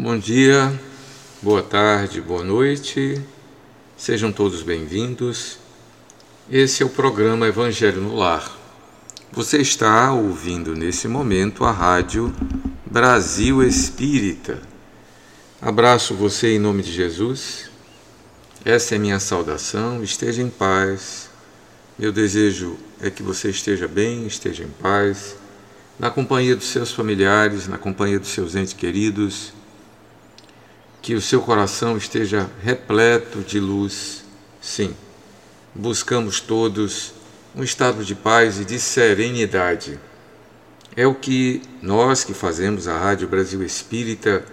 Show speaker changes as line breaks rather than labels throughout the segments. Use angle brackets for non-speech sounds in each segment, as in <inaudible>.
Bom dia, boa tarde, boa noite, sejam todos bem-vindos. Esse é o programa Evangelho no Lar. Você está ouvindo nesse momento a rádio Brasil Espírita. Abraço você em nome de Jesus. Essa é minha saudação. Esteja em paz. Meu desejo é que você esteja bem, esteja em paz, na companhia dos seus familiares, na companhia dos seus entes queridos. Que o seu coração esteja repleto de luz. Sim, buscamos todos um estado de paz e de serenidade. É o que nós que fazemos a Rádio Brasil Espírita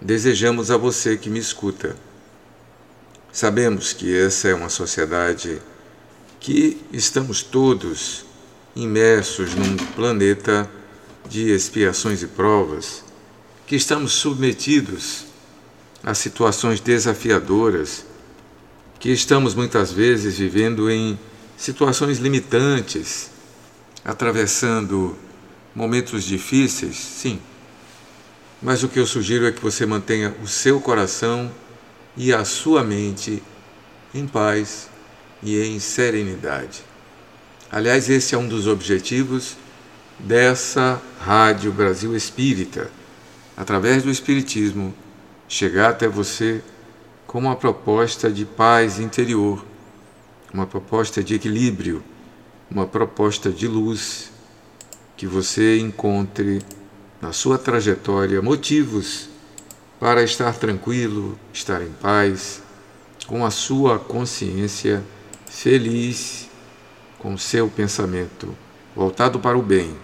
desejamos a você que me escuta. Sabemos que essa é uma sociedade que estamos todos imersos num planeta de expiações e provas, que estamos submetidos a situações desafiadoras, que estamos muitas vezes vivendo em situações limitantes, atravessando momentos difíceis, sim. Mas o que eu sugiro é que você mantenha o seu coração e a sua mente em paz e em serenidade. Aliás, esse é um dos objetivos dessa Rádio Brasil Espírita, através do Espiritismo, chegar até você com uma proposta de paz interior uma proposta de equilíbrio, uma proposta de luz, que você encontre na sua trajetória motivos para estar tranquilo, estar em paz, com a sua consciência feliz, com o seu pensamento voltado para o bem.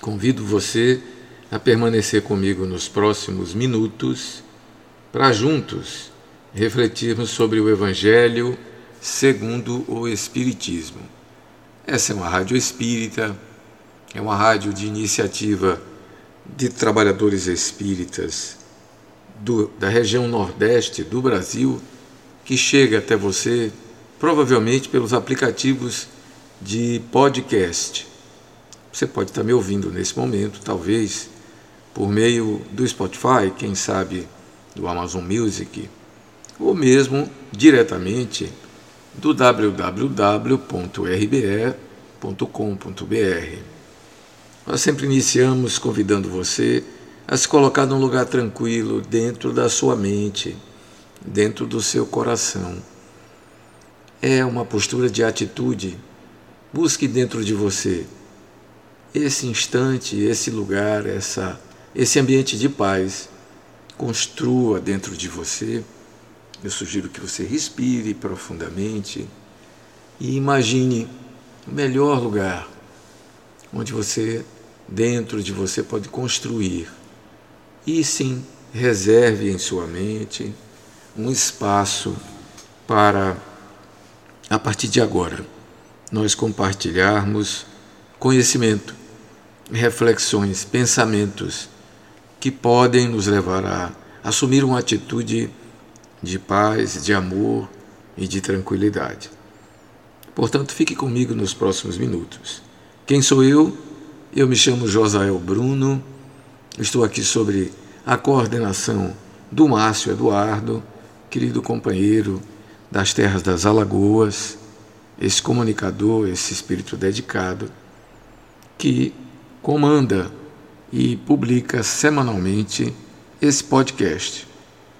Convido você a permanecer comigo nos próximos minutos para juntos refletirmos sobre o Evangelho segundo o Espiritismo. Essa é uma rádio espírita, é uma rádio de iniciativa de trabalhadores espíritas do, da região nordeste do Brasil, que chega até você provavelmente pelos aplicativos de podcast. Você pode estar me ouvindo nesse momento, talvez por meio do Spotify, quem sabe do Amazon Music, ou mesmo diretamente do www.rbe.com.br. Nós sempre iniciamos convidando você a se colocar num lugar tranquilo dentro da sua mente, dentro do seu coração. É uma postura de atitude. Busque dentro de você esse instante, esse lugar, essa, esse ambiente de paz. Construa dentro de você eu sugiro que você respire profundamente e imagine o melhor lugar onde você, dentro de você, pode construir. E sim, reserve em sua mente um espaço para, a partir de agora, nós compartilharmos conhecimento, reflexões, pensamentos que podem nos levar a assumir uma atitude de paz, de amor e de tranquilidade. Portanto, fique comigo nos próximos minutos. Quem sou eu? Eu me chamo Josael Bruno, estou aqui sobre a coordenação do Márcio Eduardo, querido companheiro das terras das Alagoas, esse comunicador, esse espírito dedicado, que comanda e publica semanalmente esse podcast.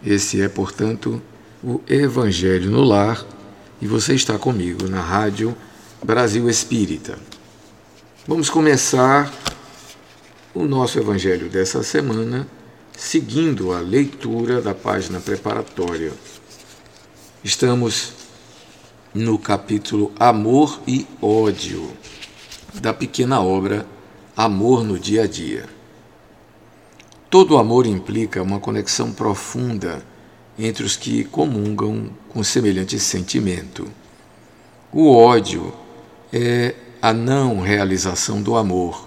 Esse é, portanto, o Evangelho no Lar e você está comigo na Rádio Brasil Espírita. Vamos começar o nosso Evangelho dessa semana seguindo a leitura da página preparatória. Estamos no capítulo Amor e Ódio da pequena obra Amor no Dia a Dia. Todo amor implica uma conexão profunda entre os que comungam com semelhante sentimento. O ódio é a não realização do amor.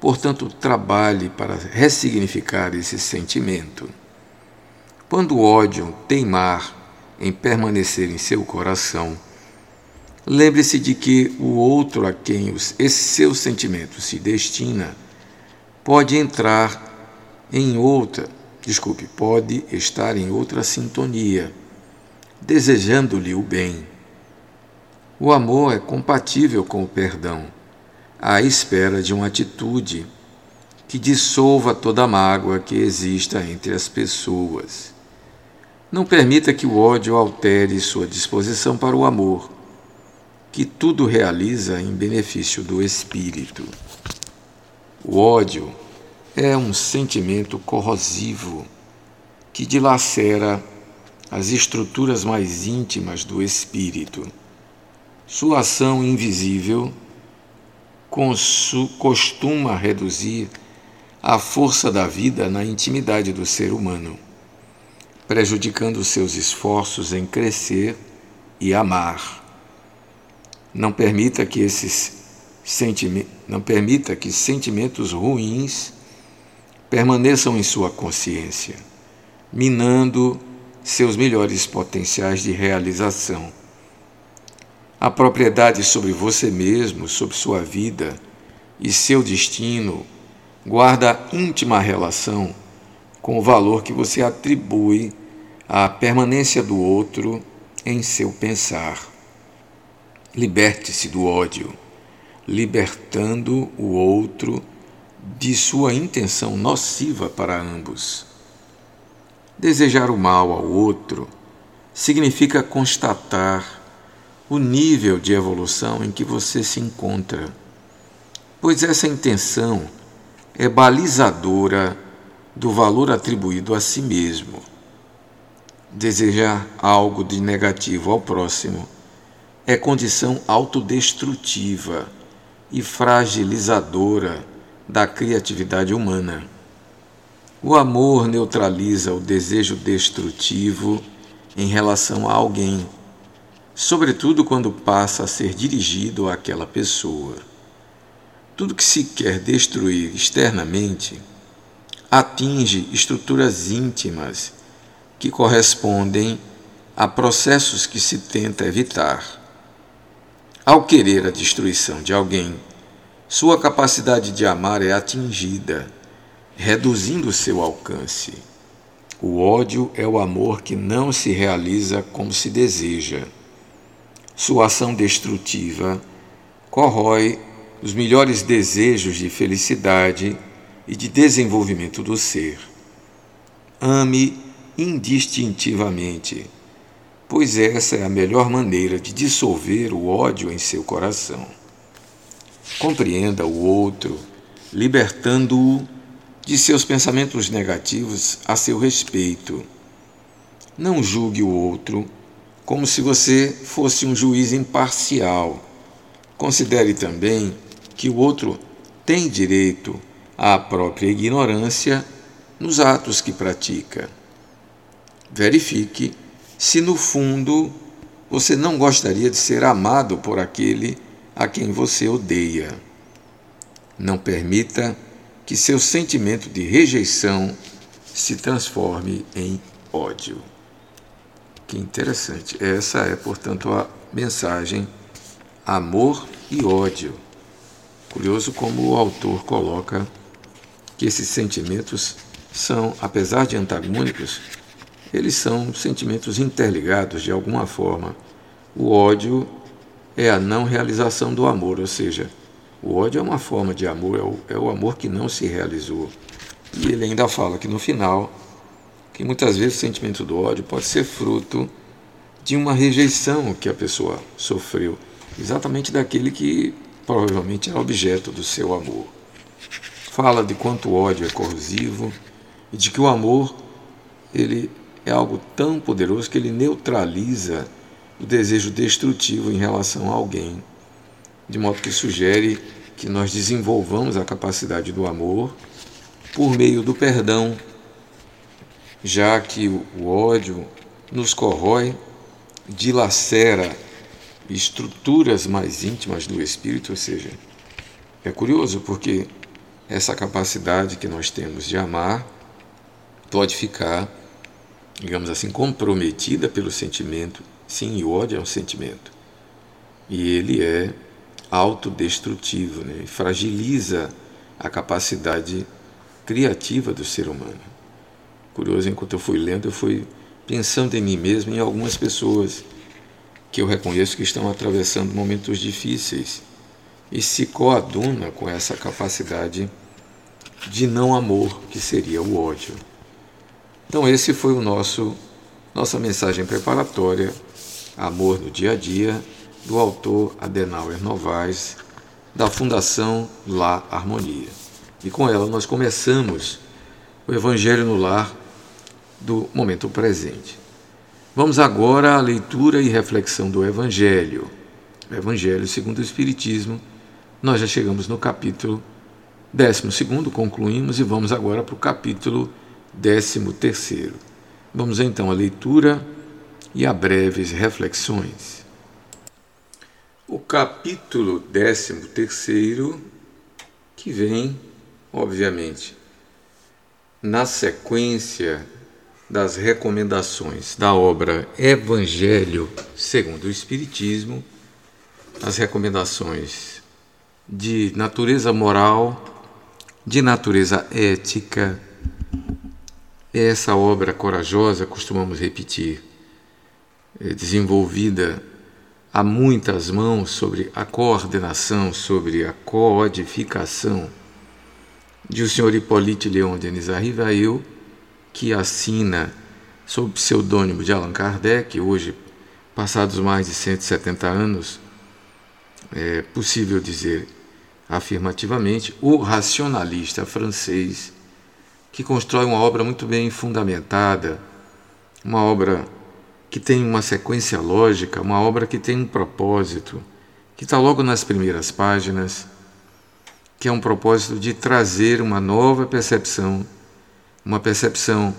Portanto, trabalhe para ressignificar esse sentimento. Quando o ódio teimar em permanecer em seu coração, lembre-se de que o outro a quem esse seu sentimento se destina pode entrar em outra desculpe, pode estar em outra sintonia, desejando-lhe o bem. O amor é compatível com o perdão, à espera de uma atitude que dissolva toda a mágoa que exista entre as pessoas. Não permita que o ódio altere sua disposição para o amor, que tudo realiza em benefício do espírito. O ódio é um sentimento corrosivo que dilacera as estruturas mais íntimas do espírito. Sua ação invisível costuma reduzir a força da vida na intimidade do ser humano, prejudicando seus esforços em crescer e amar. Não permita que esses sentimentos, não permita que sentimentos ruins permaneçam em sua consciência, minando seus melhores potenciais de realização. A propriedade sobre você mesmo, sobre sua vida e seu destino guarda íntima relação com o valor que você atribui à permanência do outro em seu pensar. Liberte-se do ódio, libertando o outro de sua intenção nociva para ambos. Desejar o mal ao outro significa constatar o nível de evolução em que você se encontra, pois essa intenção é balizadora do valor atribuído a si mesmo. Desejar algo de negativo ao próximo é condição autodestrutiva e fragilizadora da criatividade humana. O amor neutraliza o desejo destrutivo em relação a alguém, sobretudo quando passa a ser dirigido àquela pessoa. Tudo que se quer destruir externamente atinge estruturas íntimas que correspondem a processos que se tenta evitar. Ao querer a destruição de alguém, sua capacidade de amar é atingida, reduzindo seu alcance. O ódio é o amor que não se realiza como se deseja. Sua ação destrutiva corrói os melhores desejos de felicidade e de desenvolvimento do ser. Ame indistintivamente, pois essa é a melhor maneira de dissolver o ódio em seu coração. Compreenda o outro, libertando-o de seus pensamentos negativos a seu respeito. Não julgue o outro como se você fosse um juiz imparcial. Considere também que o outro tem direito à própria ignorância nos atos que pratica. Verifique se no fundo você não gostaria de ser amado por aquele a quem você odeia. Não permita que seu sentimento de rejeição se transforme em ódio. Que interessante. Essa é, portanto, a mensagem amor e ódio. Curioso como o autor coloca que esses sentimentos são, apesar de antagônicos, eles são sentimentos interligados de alguma forma. O ódio é a não realização do amor, ou seja, o ódio é uma forma de amor, é o, é o amor que não se realizou. E ele ainda fala que no final, que muitas vezes o sentimento do ódio pode ser fruto de uma rejeição que a pessoa sofreu, exatamente daquele que provavelmente é objeto do seu amor. Fala de quanto o ódio é corrosivo e de que o amor ele é algo tão poderoso que ele neutraliza o desejo destrutivo em relação a alguém, de modo que sugere que nós desenvolvamos a capacidade do amor por meio do perdão, já que o ódio nos corrói, dilacera estruturas mais íntimas do espírito, ou seja, é curioso porque essa capacidade que nós temos de amar pode ficar, digamos assim, comprometida pelo sentimento. Sim, o ódio é um sentimento. E ele é autodestrutivo, né? fragiliza a capacidade criativa do ser humano. curioso, enquanto eu fui lendo, eu fui pensando em mim mesmo e em algumas pessoas que eu reconheço que estão atravessando momentos difíceis e se coaduna com essa capacidade de não amor, que seria o ódio. Então esse foi o nosso nossa mensagem preparatória, Amor no Dia a Dia, do autor Adenauer Novaes, da Fundação Lá Harmonia. E com ela nós começamos o Evangelho no Lar do momento presente. Vamos agora à leitura e reflexão do Evangelho. O Evangelho segundo o Espiritismo. Nós já chegamos no capítulo 12, concluímos e vamos agora para o capítulo 13. Vamos então à leitura e a breves reflexões. O capítulo 13, que vem, obviamente, na sequência das recomendações da obra Evangelho segundo o Espiritismo, as recomendações de natureza moral, de natureza ética. Essa obra corajosa, costumamos repetir, desenvolvida a muitas mãos sobre a coordenação, sobre a codificação de o senhor Hippolyte Leon Denis Arrivail, que assina sob pseudônimo de Allan Kardec, hoje, passados mais de 170 anos, é possível dizer afirmativamente, o racionalista francês, que constrói uma obra muito bem fundamentada, uma obra que tem uma sequência lógica, uma obra que tem um propósito, que está logo nas primeiras páginas, que é um propósito de trazer uma nova percepção uma percepção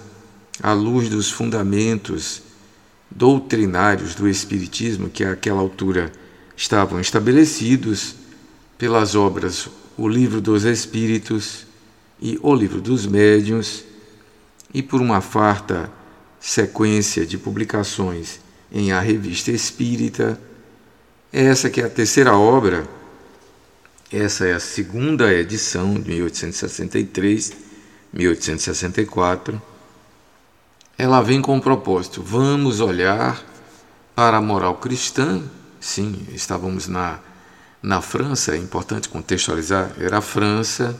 à luz dos fundamentos doutrinários do Espiritismo, que àquela altura estavam estabelecidos pelas obras O Livro dos Espíritos e O Livro dos Médiuns, e por uma farta sequência de publicações em A Revista Espírita. Essa que é a terceira obra, essa é a segunda edição de 1863 1864, ela vem com o propósito: vamos olhar para a moral cristã. Sim, estávamos na, na França, é importante contextualizar, era a França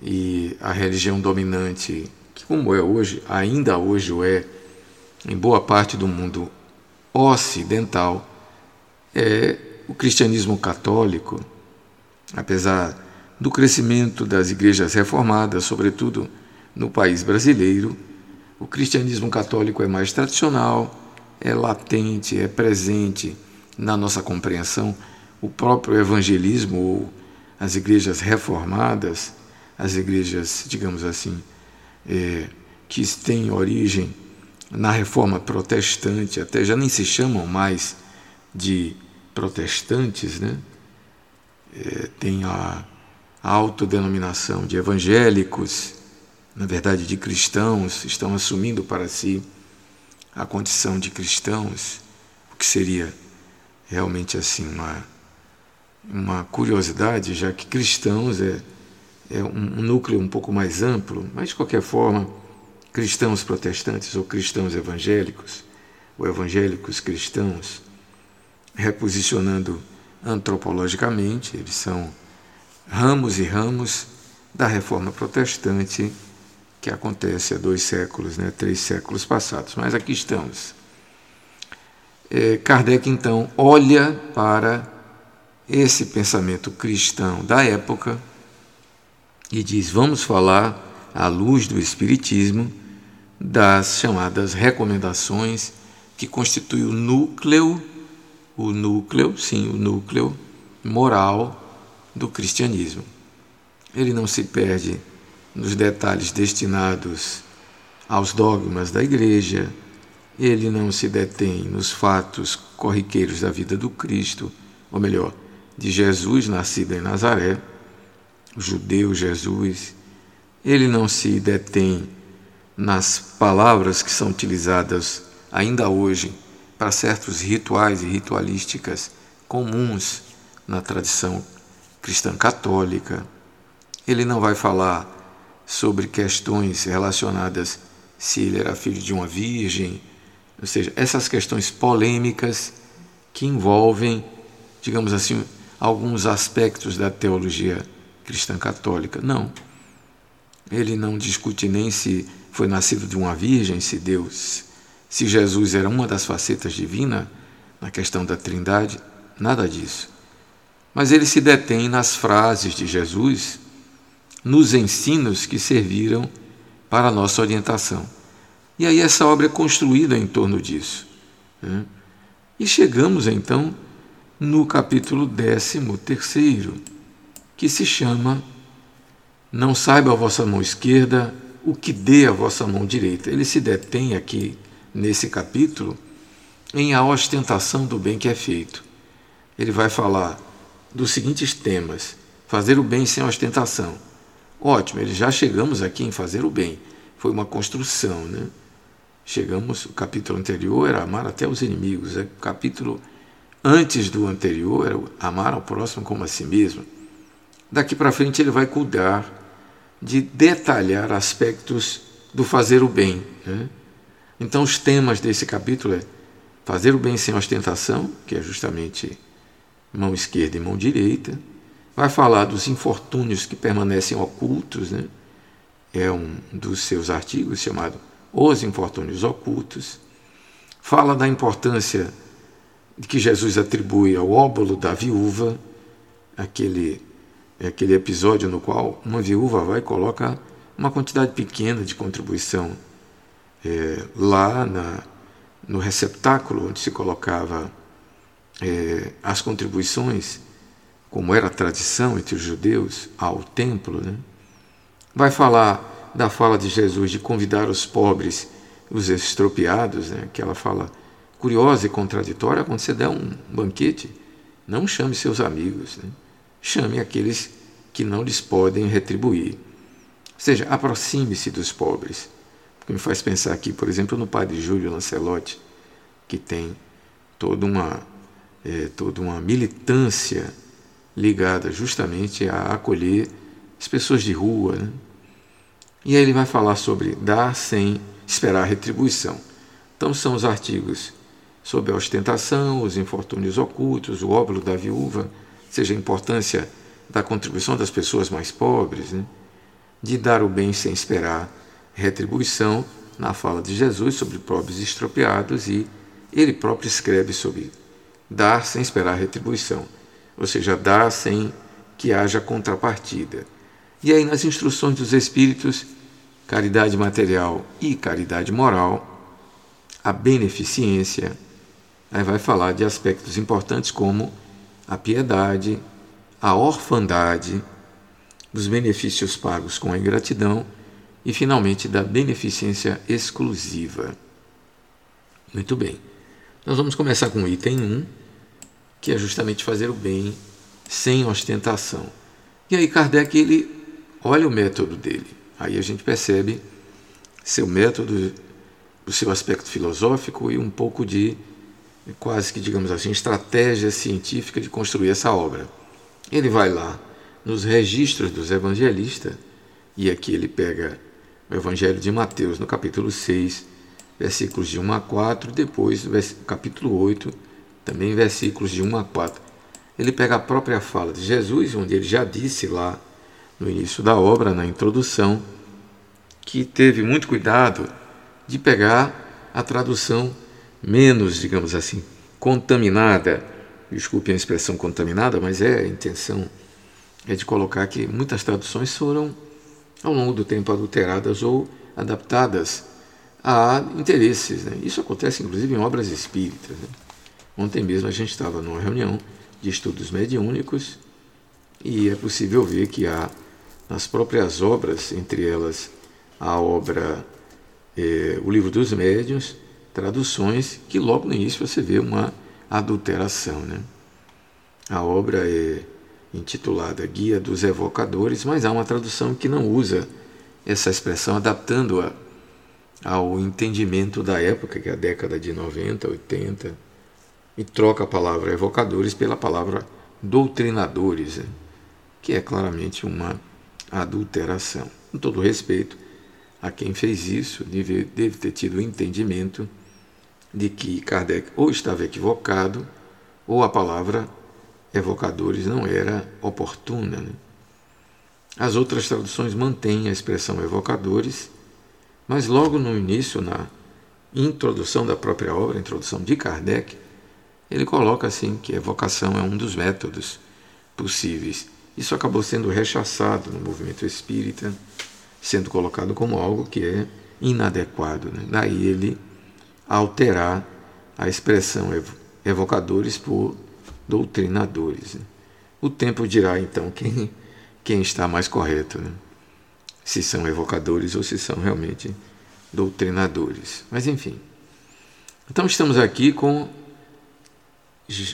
e a religião dominante, que como é hoje, ainda hoje o é, em boa parte do mundo ocidental, é o cristianismo católico, apesar do crescimento das igrejas reformadas, sobretudo no país brasileiro. O cristianismo católico é mais tradicional, é latente, é presente na nossa compreensão. O próprio evangelismo, ou as igrejas reformadas, as igrejas, digamos assim, é, que têm origem na reforma protestante, até já nem se chamam mais de protestantes, né? É, tem a autodenominação de evangélicos, na verdade de cristãos, estão assumindo para si a condição de cristãos, o que seria realmente assim uma, uma curiosidade, já que cristãos é, é um, um núcleo um pouco mais amplo, mas de qualquer forma, cristãos protestantes ou cristãos evangélicos, ou evangélicos cristãos, reposicionando antropologicamente, eles são ramos e ramos da reforma protestante que acontece há dois séculos, né, três séculos passados. Mas aqui estamos. É, Kardec, então, olha para esse pensamento cristão da época e diz: vamos falar, à luz do Espiritismo, das chamadas recomendações que constituem o núcleo, o núcleo, sim, o núcleo moral do cristianismo. Ele não se perde nos detalhes destinados aos dogmas da igreja, ele não se detém nos fatos corriqueiros da vida do Cristo, ou melhor, de Jesus nascido em Nazaré, judeu Jesus, ele não se detém nas palavras que são utilizadas ainda hoje para certos rituais e ritualísticas comuns na tradição cristã católica. Ele não vai falar sobre questões relacionadas se ele era filho de uma virgem, ou seja, essas questões polêmicas que envolvem, digamos assim, alguns aspectos da teologia cristã católica. Não. Ele não discute nem se foi nascido de uma virgem, se Deus, se Jesus era uma das facetas divinas na questão da Trindade, nada disso. Mas ele se detém nas frases de Jesus, nos ensinos que serviram para a nossa orientação. E aí essa obra é construída em torno disso. Né? E chegamos então no capítulo 13, que se chama Não saiba a vossa mão esquerda o que dê a vossa mão direita. Ele se detém aqui nesse capítulo em a ostentação do bem que é feito. Ele vai falar dos seguintes temas: fazer o bem sem ostentação Ótimo, eles já chegamos aqui em fazer o bem. Foi uma construção, né? Chegamos, o capítulo anterior era amar até os inimigos. O capítulo antes do anterior era amar ao próximo como a si mesmo. Daqui para frente ele vai cuidar de detalhar aspectos do fazer o bem. Né? Então os temas desse capítulo é fazer o bem sem ostentação, que é justamente mão esquerda e mão direita, Vai falar dos infortúnios que permanecem ocultos, né? é um dos seus artigos chamado Os Infortúnios Ocultos. Fala da importância que Jesus atribui ao óbolo da viúva, aquele, aquele episódio no qual uma viúva vai e coloca uma quantidade pequena de contribuição é, lá na, no receptáculo onde se colocava é, as contribuições como era a tradição entre os judeus, ao templo, né? vai falar da fala de Jesus de convidar os pobres, os estropiados, né? aquela fala curiosa e contraditória, quando você der um banquete, não chame seus amigos, né? Chame aqueles que não lhes podem retribuir. Ou seja, aproxime-se dos pobres. O que me faz pensar aqui, por exemplo, no padre Júlio Lancelotti, que tem toda uma, é, toda uma militância ligada justamente a acolher as pessoas de rua. Né? E aí ele vai falar sobre dar sem esperar retribuição. Então são os artigos sobre a ostentação, os infortúnios ocultos, o óbolo da viúva, seja a importância da contribuição das pessoas mais pobres, né? de dar o bem sem esperar retribuição, na fala de Jesus sobre pobres estropiados, e ele próprio escreve sobre dar sem esperar retribuição ou seja, dar sem que haja contrapartida. E aí, nas instruções dos Espíritos, caridade material e caridade moral, a beneficência, aí vai falar de aspectos importantes como a piedade, a orfandade, dos benefícios pagos com a ingratidão e, finalmente, da beneficência exclusiva. Muito bem. Nós vamos começar com o item 1 que é justamente fazer o bem sem ostentação. E aí Kardec ele olha o método dele. Aí a gente percebe seu método, o seu aspecto filosófico e um pouco de quase que digamos assim estratégia científica de construir essa obra. Ele vai lá nos registros dos evangelistas e aqui ele pega o Evangelho de Mateus no capítulo 6, versículos de 1 a 4, depois capítulo 8 também versículos de 1 a 4. Ele pega a própria fala de Jesus, onde ele já disse lá no início da obra, na introdução, que teve muito cuidado de pegar a tradução menos, digamos assim, contaminada. Desculpe a expressão contaminada, mas é a intenção é de colocar que muitas traduções foram ao longo do tempo adulteradas ou adaptadas a interesses. Né? Isso acontece inclusive em obras espíritas. Né? Ontem mesmo a gente estava numa reunião de estudos mediúnicos e é possível ver que há nas próprias obras, entre elas a obra é, O Livro dos Médiuns, traduções que logo no início você vê uma adulteração. Né? A obra é intitulada Guia dos Evocadores, mas há uma tradução que não usa essa expressão, adaptando-a ao entendimento da época, que é a década de 90, 80 e troca a palavra evocadores pela palavra doutrinadores, né? que é claramente uma adulteração. Com todo respeito a quem fez isso deve, deve ter tido entendimento de que Kardec ou estava equivocado ou a palavra evocadores não era oportuna. Né? As outras traduções mantêm a expressão evocadores, mas logo no início, na introdução da própria obra, introdução de Kardec, ele coloca assim que evocação é um dos métodos possíveis. Isso acabou sendo rechaçado no movimento espírita, sendo colocado como algo que é inadequado. Né? Daí ele alterar a expressão evocadores por doutrinadores. Né? O tempo dirá então quem, quem está mais correto, né? se são evocadores ou se são realmente doutrinadores. Mas enfim. Então estamos aqui com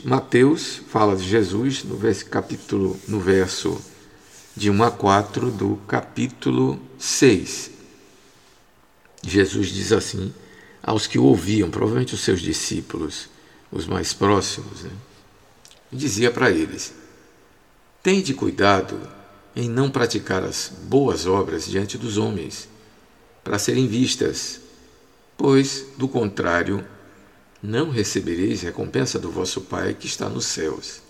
Mateus, fala de Jesus no verso, capítulo, no verso de 1 a 4 do capítulo 6. Jesus diz assim aos que o ouviam, provavelmente os seus discípulos, os mais próximos, né? dizia para eles: Tende cuidado em não praticar as boas obras diante dos homens, para serem vistas, pois, do contrário, não recebereis recompensa do vosso Pai que está nos céus.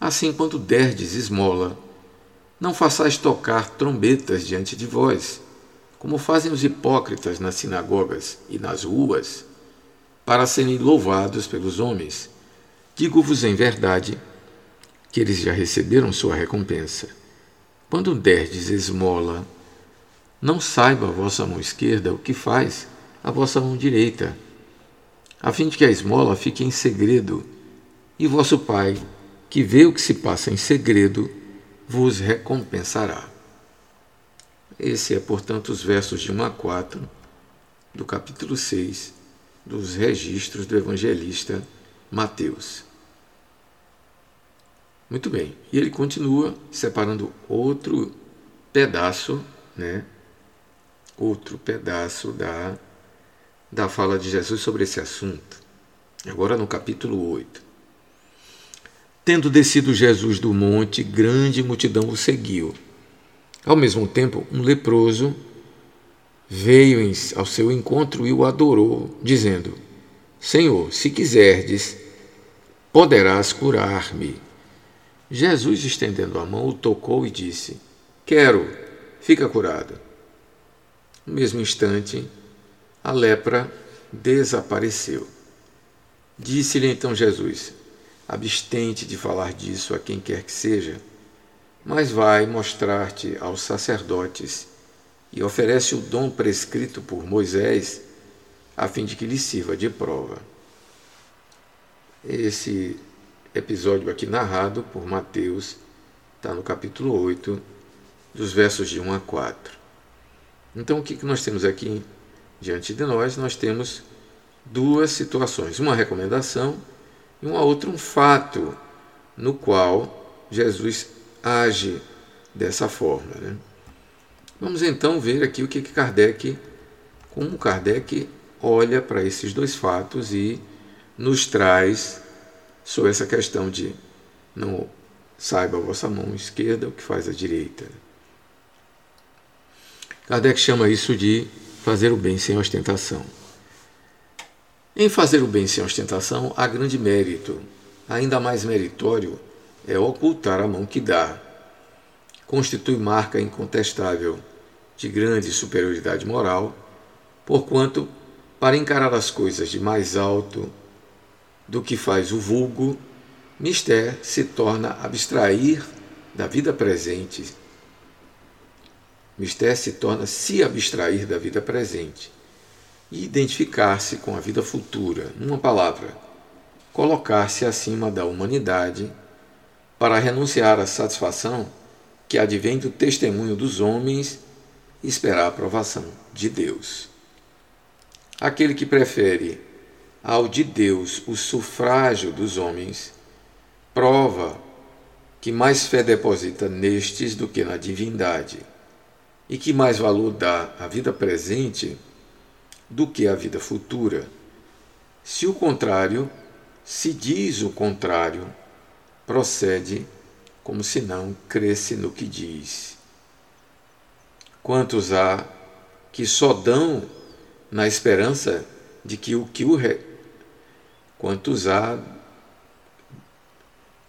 Assim, quando derdes esmola, não façais tocar trombetas diante de vós, como fazem os hipócritas nas sinagogas e nas ruas, para serem louvados pelos homens. Digo-vos em verdade que eles já receberam sua recompensa. Quando derdes esmola, não saiba a vossa mão esquerda o que faz a vossa mão direita, a fim de que a esmola fique em segredo, e vosso Pai, que vê o que se passa em segredo, vos recompensará. Esse é, portanto, os versos de 1 a 4 do capítulo 6 dos registros do evangelista Mateus. Muito bem. E ele continua separando outro pedaço, né? Outro pedaço da, da fala de Jesus sobre esse assunto. Agora no capítulo 8. Tendo descido Jesus do monte, grande multidão o seguiu. Ao mesmo tempo, um leproso veio ao seu encontro e o adorou, dizendo: Senhor, se quiserdes, poderás curar-me. Jesus, estendendo a mão, o tocou e disse: Quero, fica curado. No mesmo instante, a lepra desapareceu. Disse-lhe então Jesus: Abstente de falar disso a quem quer que seja, mas vai mostrar-te aos sacerdotes e oferece o dom prescrito por Moisés, a fim de que lhe sirva de prova. Esse episódio aqui narrado por Mateus está no capítulo 8, dos versos de 1 a 4. Então, o que nós temos aqui diante de nós? Nós temos duas situações, uma recomendação e uma outra, um fato no qual Jesus age dessa forma. Né? Vamos então ver aqui o que Kardec, como Kardec olha para esses dois fatos e nos traz sobre essa questão de não saiba a vossa mão esquerda o que faz a direita. Kardec chama isso de fazer o bem sem ostentação. Em fazer o bem sem ostentação há grande mérito. Ainda mais meritório é ocultar a mão que dá. Constitui marca incontestável de grande superioridade moral, porquanto, para encarar as coisas de mais alto do que faz o vulgo, mister se torna abstrair da vida presente. Mister se torna se abstrair da vida presente e identificar-se com a vida futura, numa palavra, colocar-se acima da humanidade para renunciar à satisfação que advém do testemunho dos homens e esperar a aprovação de Deus. Aquele que prefere ao de Deus o sufrágio dos homens, prova que mais fé deposita nestes do que na divindade, e que mais valor dá à vida presente do que à vida futura. Se o contrário, se diz o contrário, procede como se não cresce no que diz. Quantos há que só dão na esperança de que o que o re... quantos há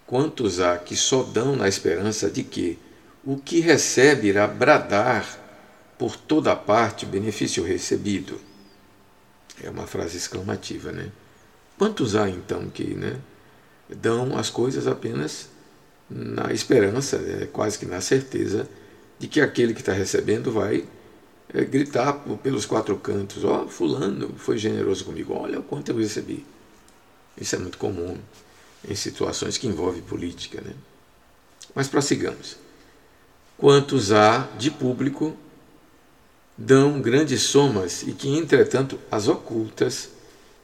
quantos há que só dão na esperança de que o que recebe irá bradar por toda parte benefício recebido. É uma frase exclamativa, né? Quantos há então que, né, dão as coisas apenas na esperança, é, quase que na certeza de que aquele que está recebendo vai é, gritar pelos quatro cantos: Ó, oh, Fulano foi generoso comigo, olha o quanto eu recebi. Isso é muito comum em situações que envolvem política. Né? Mas prossigamos. Quantos há de público dão grandes somas e que, entretanto, as ocultas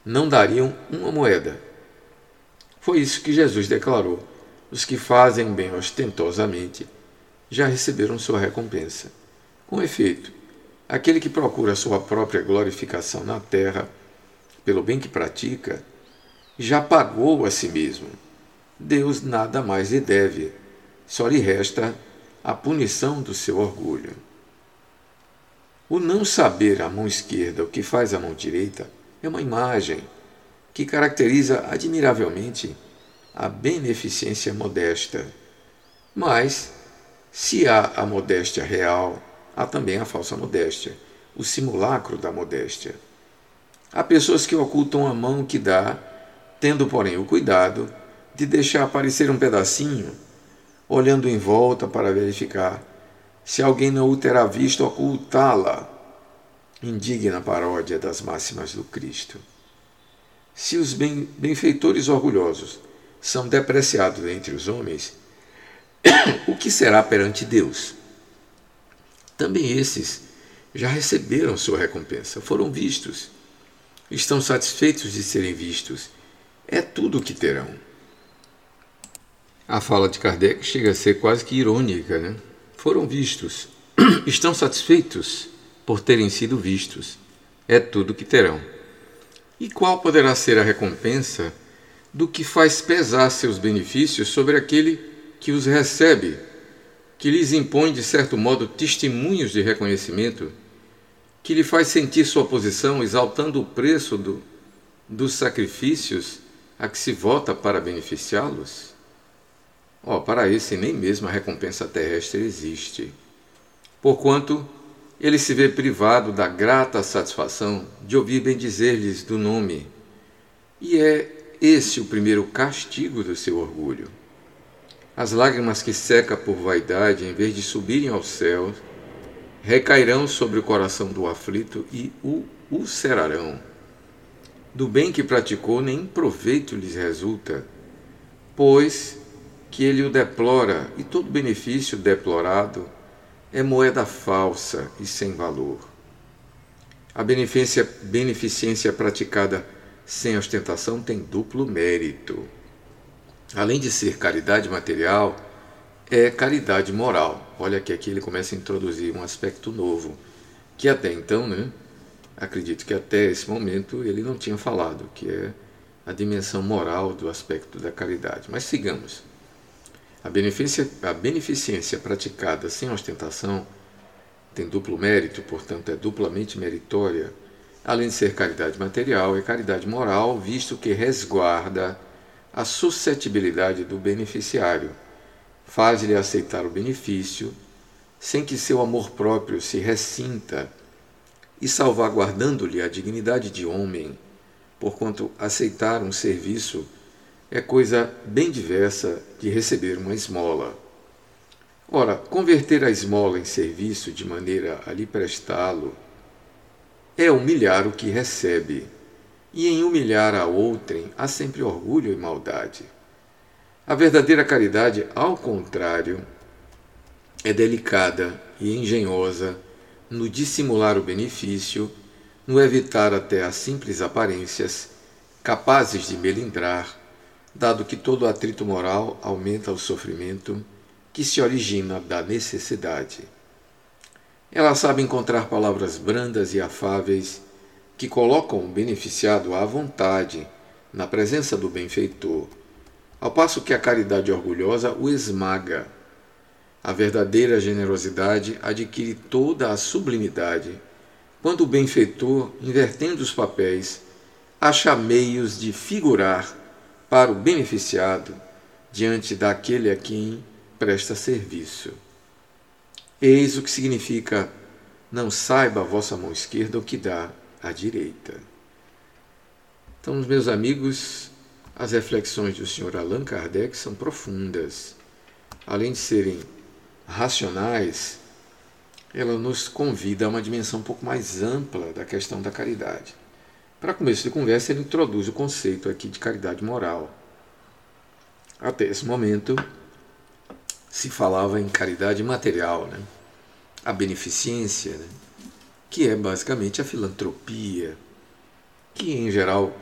não dariam uma moeda. Foi isso que Jesus declarou: os que fazem bem ostentosamente já receberam sua recompensa. Com efeito, aquele que procura sua própria glorificação na terra, pelo bem que pratica, já pagou a si mesmo. Deus nada mais lhe deve, só lhe resta a punição do seu orgulho. O não saber a mão esquerda o que faz a mão direita é uma imagem que caracteriza admiravelmente a beneficência modesta. Mas, se há a modéstia real, há também a falsa modéstia, o simulacro da modéstia. Há pessoas que ocultam a mão que dá, tendo, porém, o cuidado de deixar aparecer um pedacinho, olhando em volta para verificar se alguém não o terá visto ocultá-la. Indigna paródia das máximas do Cristo. Se os benfeitores orgulhosos são depreciados entre os homens, <coughs> o que será perante Deus? Também esses já receberam sua recompensa, foram vistos, estão satisfeitos de serem vistos. É tudo o que terão. A fala de Kardec chega a ser quase que irônica, né? Foram vistos, <coughs> estão satisfeitos por terem sido vistos. É tudo o que terão. E qual poderá ser a recompensa do que faz pesar seus benefícios sobre aquele que os recebe, que lhes impõe, de certo modo, testemunhos de reconhecimento, que lhe faz sentir sua posição, exaltando o preço do, dos sacrifícios a que se vota para beneficiá-los? Oh, para esse nem mesmo a recompensa terrestre existe, porquanto ele se vê privado da grata satisfação de ouvir bendizer-lhes do nome, e é esse o primeiro castigo do seu orgulho. As lágrimas que seca por vaidade, em vez de subirem aos céus, recairão sobre o coração do aflito e o ulcerarão. Do bem que praticou, nem proveito lhes resulta, pois que ele o deplora, e todo benefício deplorado é moeda falsa e sem valor. A beneficência, beneficência praticada sem ostentação tem duplo mérito. Além de ser caridade material, é caridade moral. Olha que aqui ele começa a introduzir um aspecto novo, que até então, né, acredito que até esse momento ele não tinha falado, que é a dimensão moral do aspecto da caridade. Mas sigamos. A, beneficência, a beneficência praticada sem ostentação tem duplo mérito, portanto, é duplamente meritória. Além de ser caridade material, é caridade moral, visto que resguarda a suscetibilidade do beneficiário, faz-lhe aceitar o benefício, sem que seu amor próprio se ressinta, e salvaguardando-lhe a dignidade de homem, porquanto aceitar um serviço é coisa bem diversa de receber uma esmola. Ora, converter a esmola em serviço de maneira a lhe prestá-lo é humilhar o que recebe, e em humilhar a outrem há sempre orgulho e maldade. A verdadeira caridade, ao contrário, é delicada e engenhosa no dissimular o benefício, no evitar até as simples aparências, capazes de melindrar, dado que todo atrito moral aumenta o sofrimento que se origina da necessidade. Ela sabe encontrar palavras brandas e afáveis que colocam o beneficiado à vontade na presença do benfeitor, ao passo que a caridade orgulhosa o esmaga. A verdadeira generosidade adquire toda a sublimidade quando o benfeitor, invertendo os papéis, acha meios de figurar para o beneficiado diante daquele a quem presta serviço. Eis o que significa não saiba a vossa mão esquerda o que dá à direita. Então, meus amigos, as reflexões do Sr. Allan Kardec são profundas. Além de serem racionais, ela nos convida a uma dimensão um pouco mais ampla da questão da caridade. Para começo de conversa, ele introduz o conceito aqui de caridade moral. Até esse momento, se falava em caridade material, né? a beneficência, né? que é basicamente a filantropia, que em geral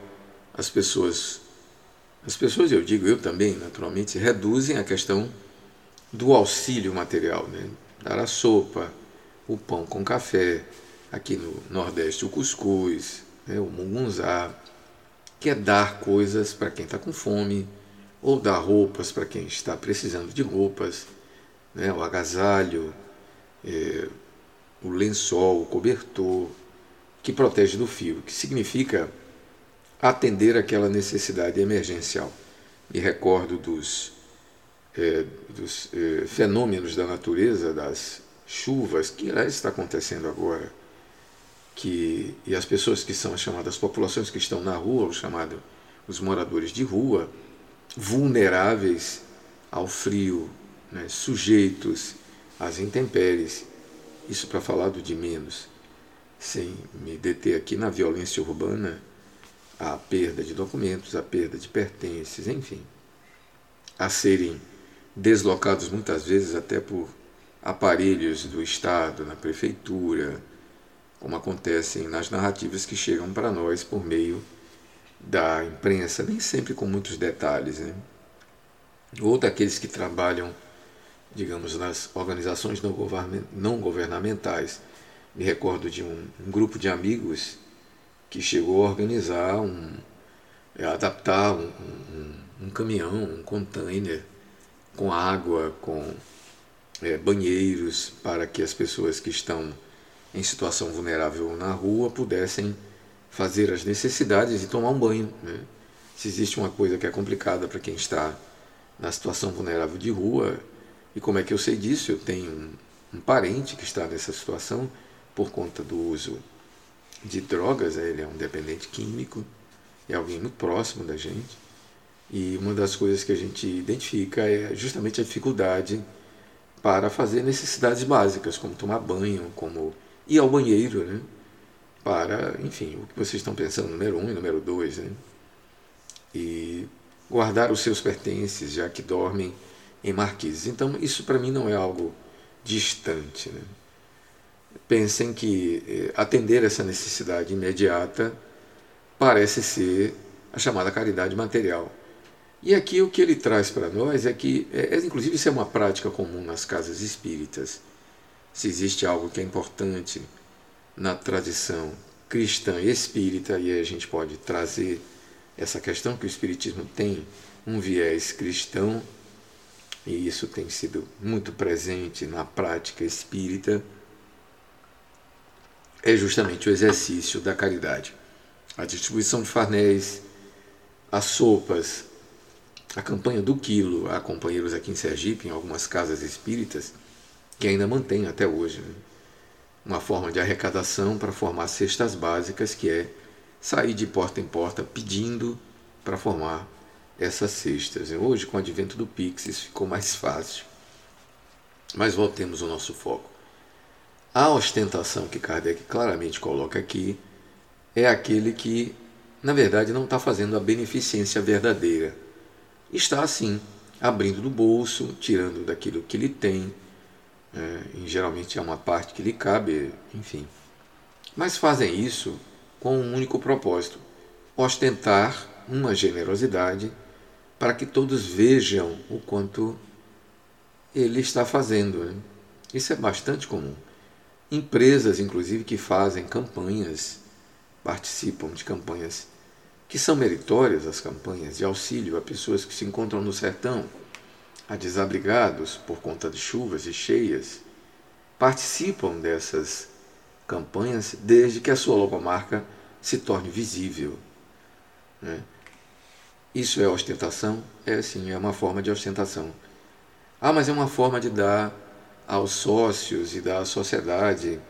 as pessoas, as pessoas eu digo eu também, naturalmente, reduzem a questão do auxílio material, né? dar a sopa, o pão com café, aqui no Nordeste o cuscuz, né? o mungunzá, que é dar coisas para quem está com fome, ou dar roupas para quem está precisando de roupas, né? o agasalho, é, o lençol, o cobertor, que protege do fio, que significa atender aquela necessidade emergencial. Me recordo dos, é, dos é, fenômenos da natureza, das chuvas, que aliás está acontecendo agora, que, e as pessoas que são as chamadas populações que estão na rua, os chamados os moradores de rua, vulneráveis ao frio, né, sujeitos às intempéries. Isso para falar do de menos, sem me deter aqui na violência urbana, a perda de documentos, a perda de pertences, enfim, a serem deslocados muitas vezes até por aparelhos do Estado, na prefeitura, como acontecem nas narrativas que chegam para nós por meio da imprensa, nem sempre com muitos detalhes, né? ou daqueles que trabalham, digamos, nas organizações não governamentais. Me recordo de um, um grupo de amigos que chegou a organizar um, adaptar um, um, um caminhão, um container com água, com é, banheiros para que as pessoas que estão em situação vulnerável na rua pudessem fazer as necessidades e tomar um banho. Né? Se existe uma coisa que é complicada para quem está na situação vulnerável de rua, e como é que eu sei disso? Eu tenho um, parente que está nessa situação por conta do uso de drogas, ele é um dependente químico, é alguém muito próximo da gente. E uma das coisas que a gente identifica é justamente a dificuldade para fazer necessidades básicas, como tomar banho, como ir ao banheiro, né? para, enfim, o que vocês estão pensando, número um e número dois, né? e guardar os seus pertences, já que dormem em marquises. Então, isso para mim não é algo distante. Né? Pensem que eh, atender essa necessidade imediata parece ser a chamada caridade material. E aqui o que ele traz para nós é que, é, é, inclusive, isso é uma prática comum nas casas espíritas. Se existe algo que é importante na tradição cristã e espírita, e aí a gente pode trazer essa questão que o Espiritismo tem um viés cristão, e isso tem sido muito presente na prática espírita, é justamente o exercício da caridade. A distribuição de farnéis, as sopas, a campanha do quilo, há companheiros aqui em Sergipe, em algumas casas espíritas, que ainda mantém até hoje né? uma forma de arrecadação para formar cestas básicas, que é sair de porta em porta pedindo para formar essas cestas. Hoje, com o advento do Pix, isso ficou mais fácil. Mas voltemos ao nosso foco. A ostentação que Kardec claramente coloca aqui é aquele que, na verdade, não está fazendo a beneficência verdadeira. Está, assim, abrindo do bolso, tirando daquilo que ele tem, é, geralmente é uma parte que lhe cabe, enfim. Mas fazem isso com um único propósito: ostentar uma generosidade para que todos vejam o quanto ele está fazendo. Né? Isso é bastante comum. Empresas, inclusive, que fazem campanhas, participam de campanhas que são meritórias, as campanhas de auxílio a pessoas que se encontram no sertão, a desabrigados por conta de chuvas e cheias, participam dessas campanhas, desde que a sua logomarca se torne visível. Né? Isso é ostentação? É sim, é uma forma de ostentação. Ah, mas é uma forma de dar aos sócios e da sociedade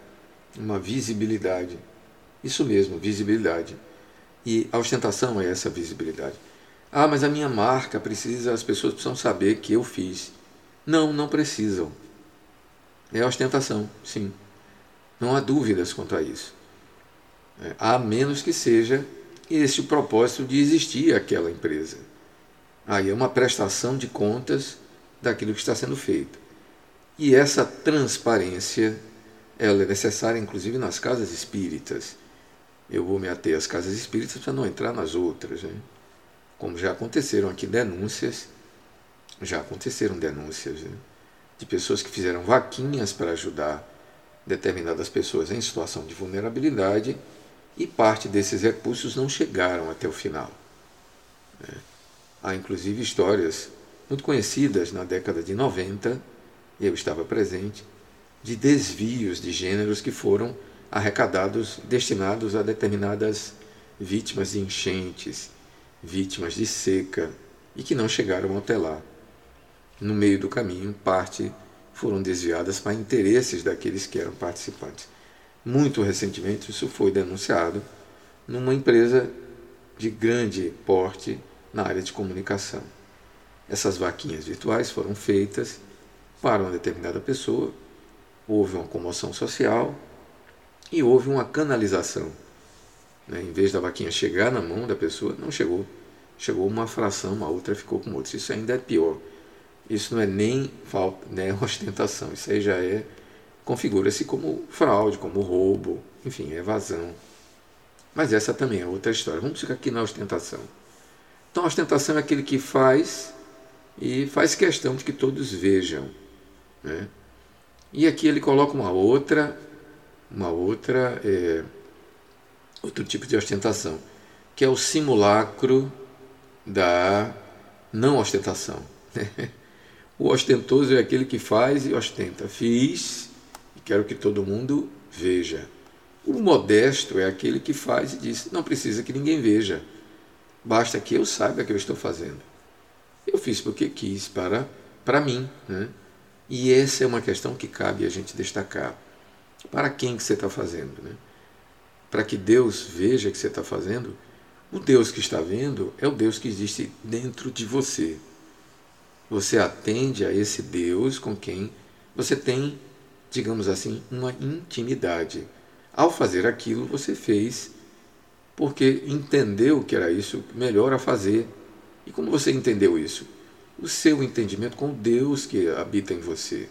uma visibilidade. Isso mesmo, visibilidade. E a ostentação é essa visibilidade. Ah, mas a minha marca precisa, as pessoas precisam saber que eu fiz. Não, não precisam. É ostentação, sim. Não há dúvidas quanto a isso. É, a menos que seja esse o propósito de existir aquela empresa. Aí é uma prestação de contas daquilo que está sendo feito. E essa transparência ela é necessária, inclusive, nas casas espíritas. Eu vou me ater às casas espíritas para não entrar nas outras. Né? Como já aconteceram aqui denúncias, já aconteceram denúncias né? de pessoas que fizeram vaquinhas para ajudar determinadas pessoas em situação de vulnerabilidade e parte desses recursos não chegaram até o final. Né? Há inclusive histórias muito conhecidas na década de 90, e eu estava presente, de desvios de gêneros que foram arrecadados, destinados a determinadas vítimas de enchentes, vítimas de seca, e que não chegaram até lá. No meio do caminho, parte foram desviadas para interesses daqueles que eram participantes. Muito recentemente, isso foi denunciado numa empresa de grande porte na área de comunicação. Essas vaquinhas virtuais foram feitas para uma determinada pessoa, houve uma comoção social e houve uma canalização. Né? Em vez da vaquinha chegar na mão da pessoa, não chegou. Chegou uma fração, a outra ficou com outra. Isso ainda é pior. Isso não é nem falta, nem <laughs> ostentação. Isso aí já é configura-se como fraude, como roubo, enfim, evasão. Mas essa também é outra história. Vamos ficar aqui na ostentação. Então, a ostentação é aquele que faz e faz questão de que todos vejam. Né? E aqui ele coloca uma outra, uma outra, é, outro tipo de ostentação, que é o simulacro da não ostentação. o ostentoso é aquele que faz e ostenta. Fiz e quero que todo mundo veja. O modesto é aquele que faz e diz: não precisa que ninguém veja, basta que eu saiba que eu estou fazendo. Eu fiz porque quis, para, para mim. Né? E essa é uma questão que cabe a gente destacar. Para quem que você está fazendo? Né? Para que Deus veja que você está fazendo? O Deus que está vendo é o Deus que existe dentro de você. Você atende a esse Deus com quem você tem, digamos assim, uma intimidade. Ao fazer aquilo, você fez porque entendeu que era isso melhor a fazer. E como você entendeu isso? o seu entendimento com o Deus que habita em você.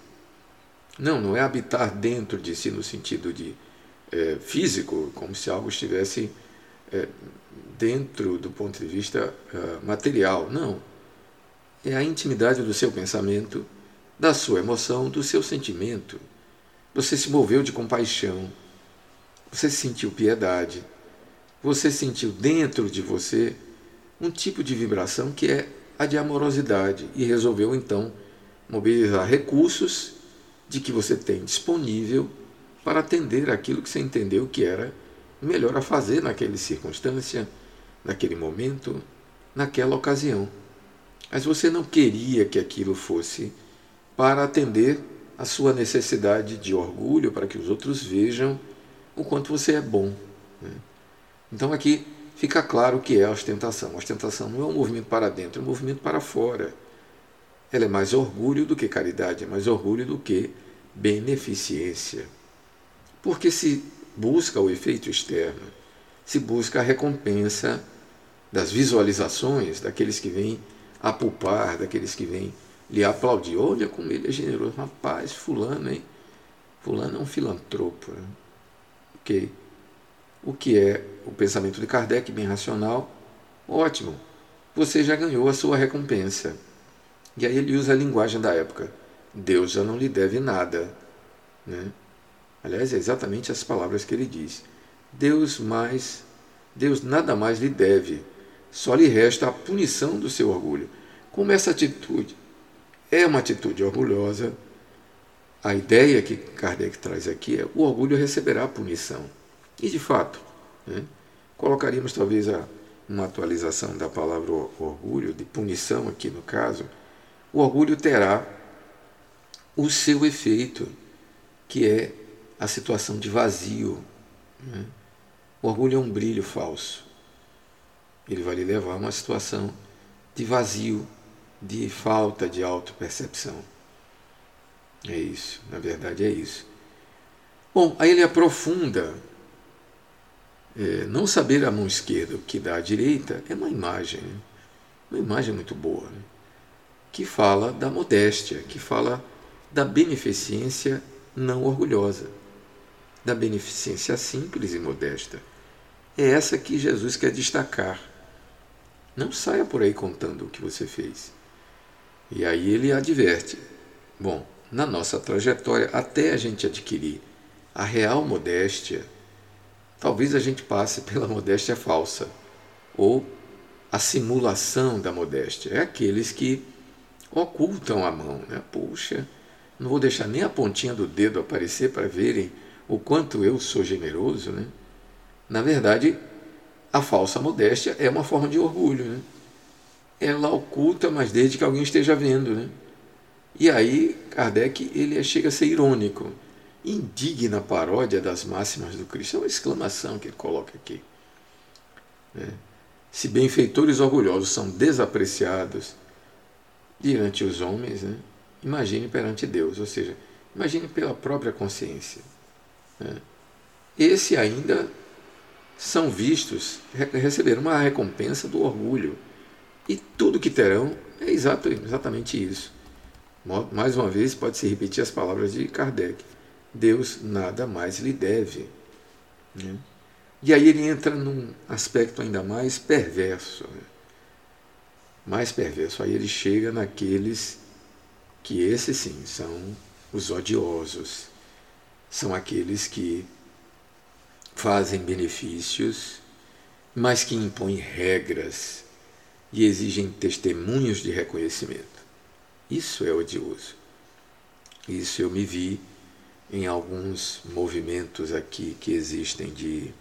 Não, não é habitar dentro de si no sentido de é, físico, como se algo estivesse é, dentro do ponto de vista é, material. Não. É a intimidade do seu pensamento, da sua emoção, do seu sentimento. Você se moveu de compaixão, você sentiu piedade, você sentiu dentro de você um tipo de vibração que é a de amorosidade e resolveu então mobilizar recursos de que você tem disponível para atender aquilo que você entendeu que era melhor a fazer naquela circunstância, naquele momento, naquela ocasião. Mas você não queria que aquilo fosse para atender a sua necessidade de orgulho, para que os outros vejam o quanto você é bom. Né? Então aqui fica claro o que é a ostentação. A ostentação não é um movimento para dentro, é um movimento para fora. Ela é mais orgulho do que caridade, é mais orgulho do que beneficência. Porque se busca o efeito externo, se busca a recompensa das visualizações daqueles que vêm apupar, daqueles que vêm lhe aplaudir. Olha como ele é generoso. Rapaz, fulano, hein? Fulano é um filantropo. Né? Ok o que é o pensamento de Kardec, bem racional, ótimo, você já ganhou a sua recompensa. E aí ele usa a linguagem da época. Deus já não lhe deve nada. Né? Aliás, é exatamente as palavras que ele diz. Deus mais, Deus nada mais lhe deve. Só lhe resta a punição do seu orgulho. Como essa atitude é uma atitude orgulhosa, a ideia que Kardec traz aqui é o orgulho receberá a punição. E de fato, né, colocaríamos talvez a, uma atualização da palavra orgulho, de punição aqui no caso, o orgulho terá o seu efeito, que é a situação de vazio. Né? O orgulho é um brilho falso. Ele vai lhe levar a uma situação de vazio, de falta de autopercepção. É isso, na verdade é isso. Bom, aí ele aprofunda. É, não saber a mão esquerda o que dá à direita é uma imagem, né? uma imagem muito boa, né? que fala da modéstia, que fala da beneficência não orgulhosa, da beneficência simples e modesta. É essa que Jesus quer destacar. Não saia por aí contando o que você fez. E aí ele adverte: bom, na nossa trajetória, até a gente adquirir a real modéstia, talvez a gente passe pela modéstia falsa ou a simulação da modéstia. É aqueles que ocultam a mão, né? Puxa, não vou deixar nem a pontinha do dedo aparecer para verem o quanto eu sou generoso, né? Na verdade, a falsa modéstia é uma forma de orgulho, né? Ela oculta, mas desde que alguém esteja vendo, né? E aí Kardec ele chega a ser irônico, indigna paródia das máximas do Cristo. É uma exclamação que ele coloca aqui. Né? Se benfeitores orgulhosos são desapreciados diante os homens, né? imagine perante Deus, ou seja, imagine pela própria consciência. Né? Esse ainda são vistos, receberam uma recompensa do orgulho. E tudo que terão é exatamente isso. Mais uma vez, pode-se repetir as palavras de Kardec: Deus nada mais lhe deve. Né? E aí ele entra num aspecto ainda mais perverso. Né? Mais perverso. Aí ele chega naqueles que, esses sim, são os odiosos. São aqueles que fazem benefícios, mas que impõem regras e exigem testemunhos de reconhecimento. Isso é odioso. Isso eu me vi em alguns movimentos aqui que existem de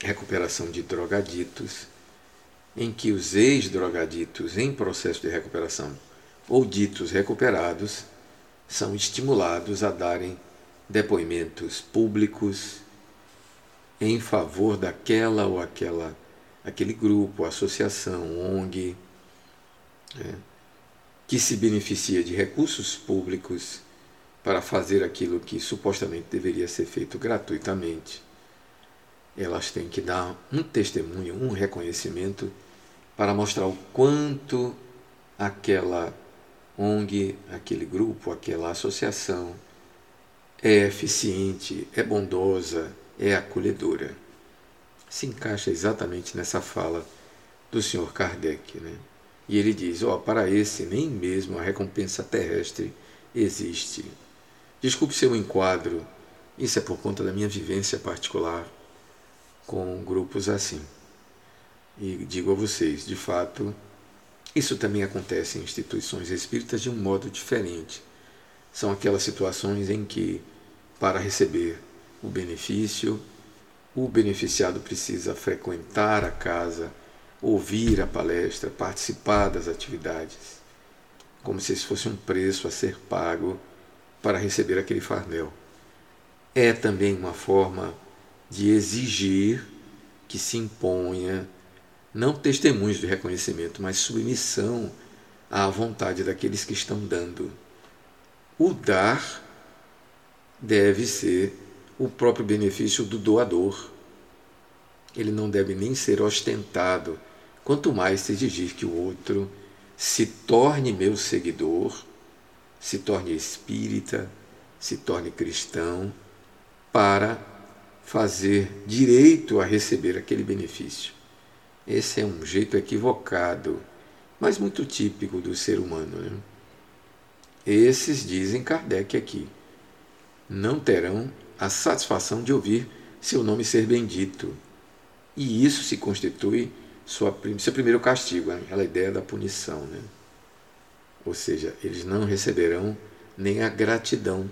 recuperação de drogaditos, em que os ex-drogaditos em processo de recuperação ou ditos recuperados são estimulados a darem depoimentos públicos em favor daquela ou aquela aquele grupo, associação, ONG. Né? que se beneficia de recursos públicos para fazer aquilo que supostamente deveria ser feito gratuitamente, elas têm que dar um testemunho, um reconhecimento para mostrar o quanto aquela ONG, aquele grupo, aquela associação é eficiente, é bondosa, é acolhedora. Se encaixa exatamente nessa fala do Sr. Kardec. Né? E ele diz: Ó, oh, para esse nem mesmo a recompensa terrestre existe. Desculpe seu enquadro, isso é por conta da minha vivência particular com grupos assim. E digo a vocês, de fato, isso também acontece em instituições espíritas de um modo diferente. São aquelas situações em que, para receber o benefício, o beneficiado precisa frequentar a casa ouvir a palestra, participar das atividades, como se isso fosse um preço a ser pago para receber aquele farnel. É também uma forma de exigir que se imponha não testemunhos de reconhecimento, mas submissão à vontade daqueles que estão dando. O dar deve ser o próprio benefício do doador. Ele não deve nem ser ostentado quanto mais se exigir que o outro se torne meu seguidor, se torne espírita, se torne cristão, para fazer direito a receber aquele benefício. Esse é um jeito equivocado, mas muito típico do ser humano. Né? Esses, dizem Kardec aqui, não terão a satisfação de ouvir seu nome ser bendito. E isso se constitui sua, seu primeiro castigo, né? aquela ideia da punição. Né? Ou seja, eles não receberão nem a gratidão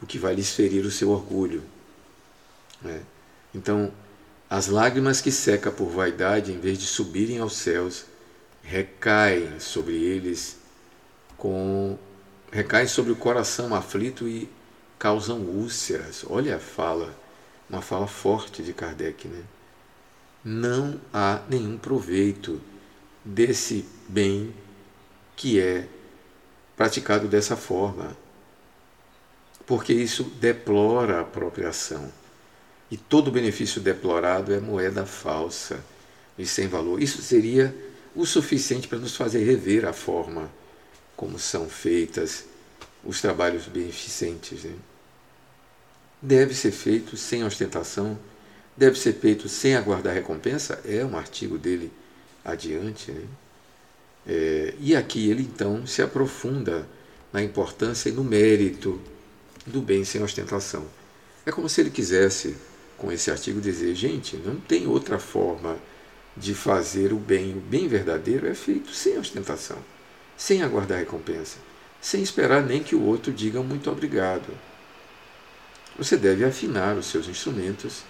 o que vai lhes ferir o seu orgulho. Né? Então, as lágrimas que seca por vaidade, em vez de subirem aos céus, recaem sobre eles com recaem sobre o coração aflito e causam úlceras. Olha a fala, uma fala forte de Kardec, né? Não há nenhum proveito desse bem que é praticado dessa forma, porque isso deplora a própria ação. E todo benefício deplorado é moeda falsa e sem valor. Isso seria o suficiente para nos fazer rever a forma como são feitas os trabalhos beneficentes. Né? Deve ser feito sem ostentação, deve ser feito sem aguardar recompensa, é um artigo dele adiante. Né? É, e aqui ele então se aprofunda na importância e no mérito do bem sem ostentação. É como se ele quisesse, com esse artigo, dizer: gente, não tem outra forma de fazer o bem. O bem verdadeiro é feito sem ostentação, sem aguardar recompensa, sem esperar nem que o outro diga muito obrigado. Você deve afinar os seus instrumentos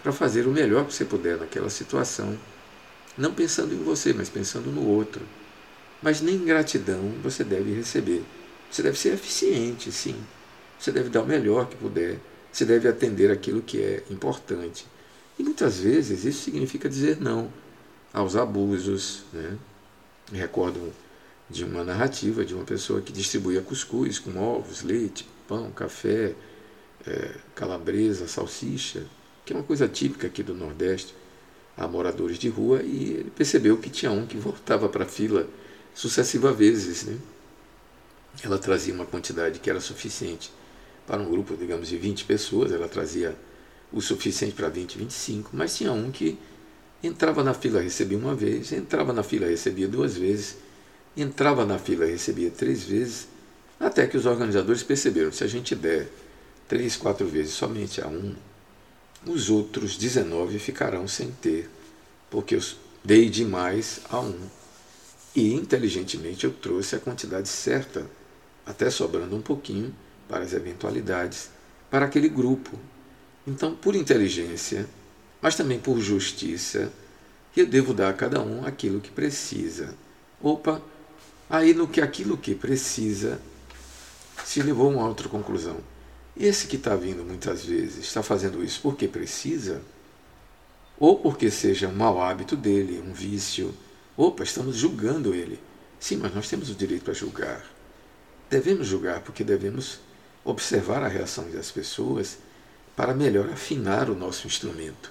para fazer o melhor que você puder naquela situação não pensando em você, mas pensando no outro. Mas nem gratidão você deve receber. Você deve ser eficiente, sim. Você deve dar o melhor que puder. Você deve atender aquilo que é importante. E muitas vezes isso significa dizer não aos abusos. Né? Me recordo de uma narrativa de uma pessoa que distribuía cuscuz com ovos, leite, pão, café, é, calabresa, salsicha, que é uma coisa típica aqui do Nordeste a moradores de rua e ele percebeu que tinha um que voltava para a fila sucessivas vezes. Né? Ela trazia uma quantidade que era suficiente para um grupo, digamos, de 20 pessoas, ela trazia o suficiente para 20, 25, mas tinha um que entrava na fila, recebia uma vez, entrava na fila, recebia duas vezes, entrava na fila, recebia três vezes, até que os organizadores perceberam, se a gente der três, quatro vezes somente a um, os outros 19 ficarão sem ter, porque eu dei demais a um. E inteligentemente eu trouxe a quantidade certa, até sobrando um pouquinho para as eventualidades, para aquele grupo. Então, por inteligência, mas também por justiça, eu devo dar a cada um aquilo que precisa. Opa, aí no que aquilo que precisa se levou a uma outra conclusão. Esse que está vindo muitas vezes está fazendo isso porque precisa, ou porque seja um mau hábito dele, um vício. Opa, estamos julgando ele. Sim, mas nós temos o direito para julgar. Devemos julgar porque devemos observar a reação das pessoas para melhor afinar o nosso instrumento.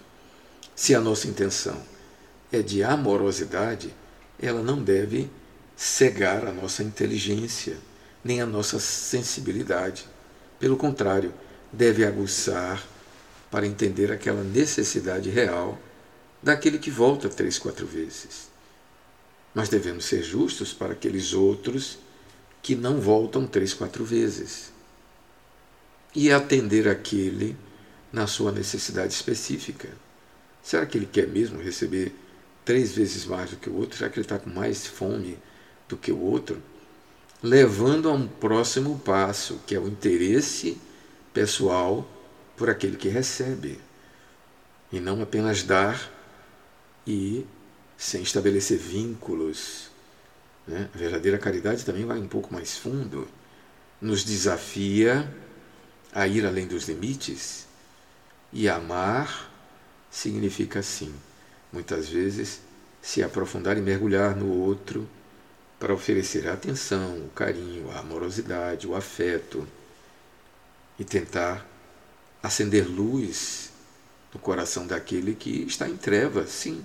Se a nossa intenção é de amorosidade, ela não deve cegar a nossa inteligência, nem a nossa sensibilidade. Pelo contrário, deve aguçar para entender aquela necessidade real daquele que volta três, quatro vezes. Mas devemos ser justos para aqueles outros que não voltam três, quatro vezes. E atender aquele na sua necessidade específica. Será que ele quer mesmo receber três vezes mais do que o outro? Será que ele está com mais fome do que o outro? Levando a um próximo passo, que é o interesse pessoal por aquele que recebe, e não apenas dar e sem estabelecer vínculos. Né? A verdadeira caridade também vai um pouco mais fundo, nos desafia a ir além dos limites e amar significa sim, muitas vezes se aprofundar e mergulhar no outro para oferecer a atenção, o carinho, a amorosidade, o afeto e tentar acender luz no coração daquele que está em trevas, sim.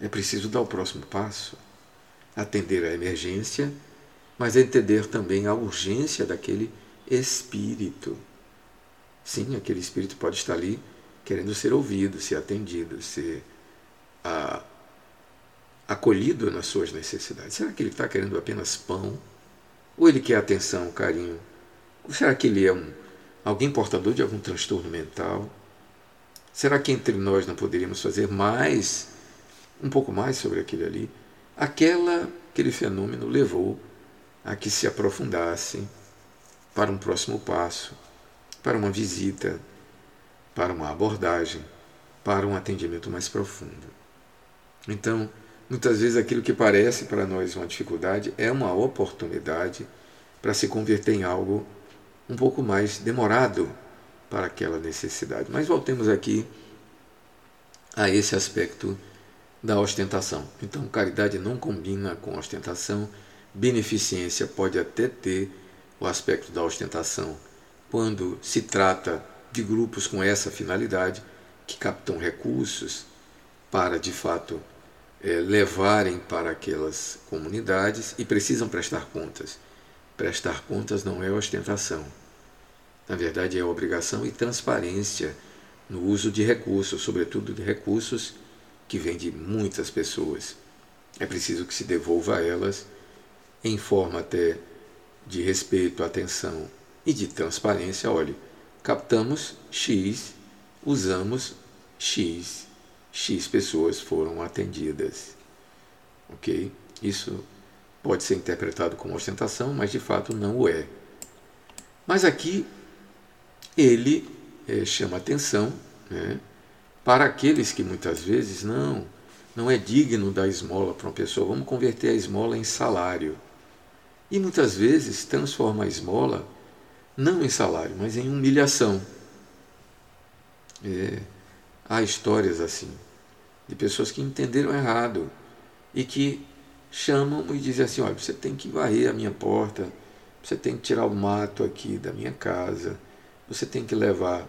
É preciso dar o próximo passo, atender à emergência, mas entender também a urgência daquele espírito. Sim, aquele espírito pode estar ali querendo ser ouvido, ser atendido, ser ah, acolhido nas suas necessidades? Será que ele está querendo apenas pão? Ou ele quer atenção, carinho? Ou será que ele é um, alguém portador de algum transtorno mental? Será que entre nós não poderíamos fazer mais, um pouco mais sobre aquele ali? Aquela, aquele fenômeno levou a que se aprofundasse para um próximo passo, para uma visita, para uma abordagem, para um atendimento mais profundo. Então, muitas vezes aquilo que parece para nós uma dificuldade é uma oportunidade para se converter em algo um pouco mais demorado para aquela necessidade. Mas voltemos aqui a esse aspecto da ostentação. Então, caridade não combina com ostentação, beneficência pode até ter o aspecto da ostentação quando se trata de grupos com essa finalidade, que captam recursos para, de fato, é, levarem para aquelas comunidades e precisam prestar contas. Prestar contas não é ostentação. Na verdade, é obrigação e transparência no uso de recursos, sobretudo de recursos que vêm de muitas pessoas. É preciso que se devolva a elas em forma até de respeito, atenção e de transparência. Olhe, captamos X, usamos X, X pessoas foram atendidas. Ok? Isso pode ser interpretado como ostentação, mas de fato não o é. Mas aqui ele é, chama atenção né, para aqueles que muitas vezes não, não é digno da esmola para uma pessoa. Vamos converter a esmola em salário. E muitas vezes transforma a esmola não em salário, mas em humilhação. É, há histórias assim, de pessoas que entenderam errado e que chamam e dizem assim: olha, você tem que varrer a minha porta, você tem que tirar o mato aqui da minha casa, você tem que levar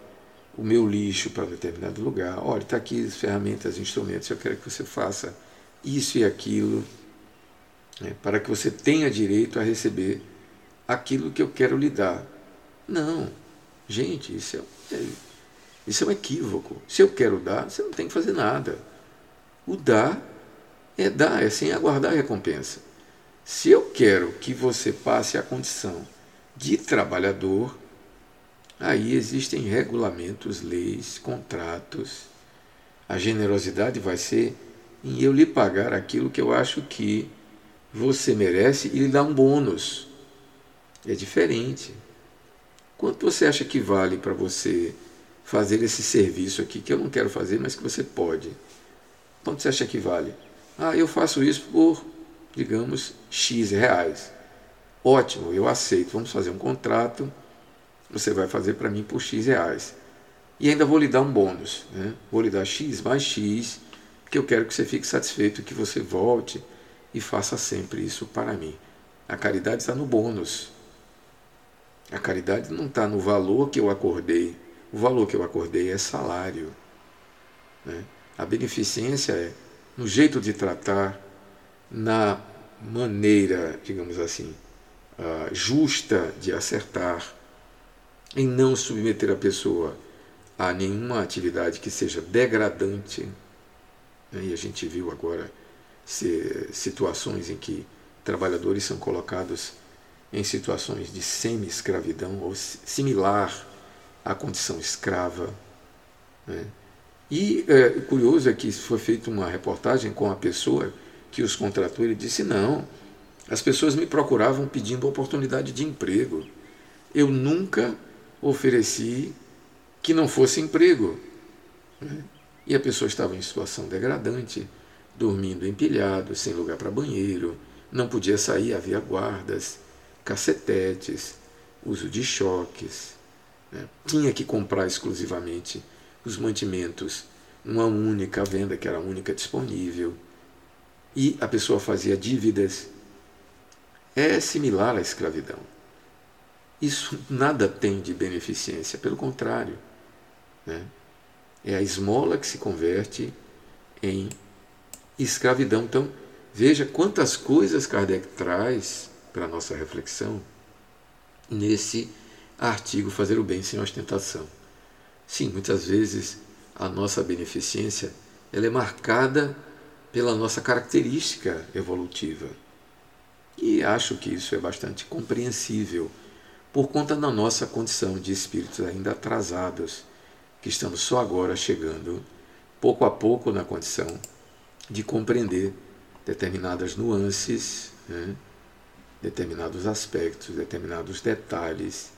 o meu lixo para determinado lugar. Olha, está aqui as ferramentas, instrumentos, eu quero que você faça isso e aquilo, né, para que você tenha direito a receber aquilo que eu quero lhe dar. Não, gente, isso é, é, isso é um equívoco. Se eu quero dar, você não tem que fazer nada. O dar é dar, é sem aguardar recompensa. Se eu quero que você passe a condição de trabalhador, Aí existem regulamentos, leis, contratos. A generosidade vai ser em eu lhe pagar aquilo que eu acho que você merece e lhe dar um bônus. É diferente. Quanto você acha que vale para você fazer esse serviço aqui que eu não quero fazer, mas que você pode? Quanto você acha que vale? Ah, eu faço isso por, digamos, X reais. Ótimo, eu aceito. Vamos fazer um contrato você vai fazer para mim por X reais. E ainda vou lhe dar um bônus. Né? Vou lhe dar X mais X, porque eu quero que você fique satisfeito, que você volte e faça sempre isso para mim. A caridade está no bônus. A caridade não está no valor que eu acordei. O valor que eu acordei é salário. Né? A beneficência é no jeito de tratar, na maneira, digamos assim, uh, justa de acertar, em não submeter a pessoa a nenhuma atividade que seja degradante. Né? E a gente viu agora situações em que trabalhadores são colocados em situações de semi-escravidão ou similar à condição escrava. Né? E é, curioso é que foi feita uma reportagem com a pessoa que os contratou. Ele disse: não, as pessoas me procuravam pedindo oportunidade de emprego. Eu nunca ofereci que não fosse emprego. Né? E a pessoa estava em situação degradante, dormindo empilhado, sem lugar para banheiro, não podia sair, havia guardas, cacetetes, uso de choques. Né? Tinha que comprar exclusivamente os mantimentos numa única venda, que era a única disponível. E a pessoa fazia dívidas. É similar à escravidão. Isso nada tem de beneficência, pelo contrário. Né? É a esmola que se converte em escravidão. Então, veja quantas coisas Kardec traz para a nossa reflexão nesse artigo Fazer o Bem Sem Ostentação. Sim, muitas vezes a nossa beneficência ela é marcada pela nossa característica evolutiva. E acho que isso é bastante compreensível por conta da nossa condição de espíritos ainda atrasados, que estamos só agora chegando, pouco a pouco, na condição de compreender determinadas nuances, né? determinados aspectos, determinados detalhes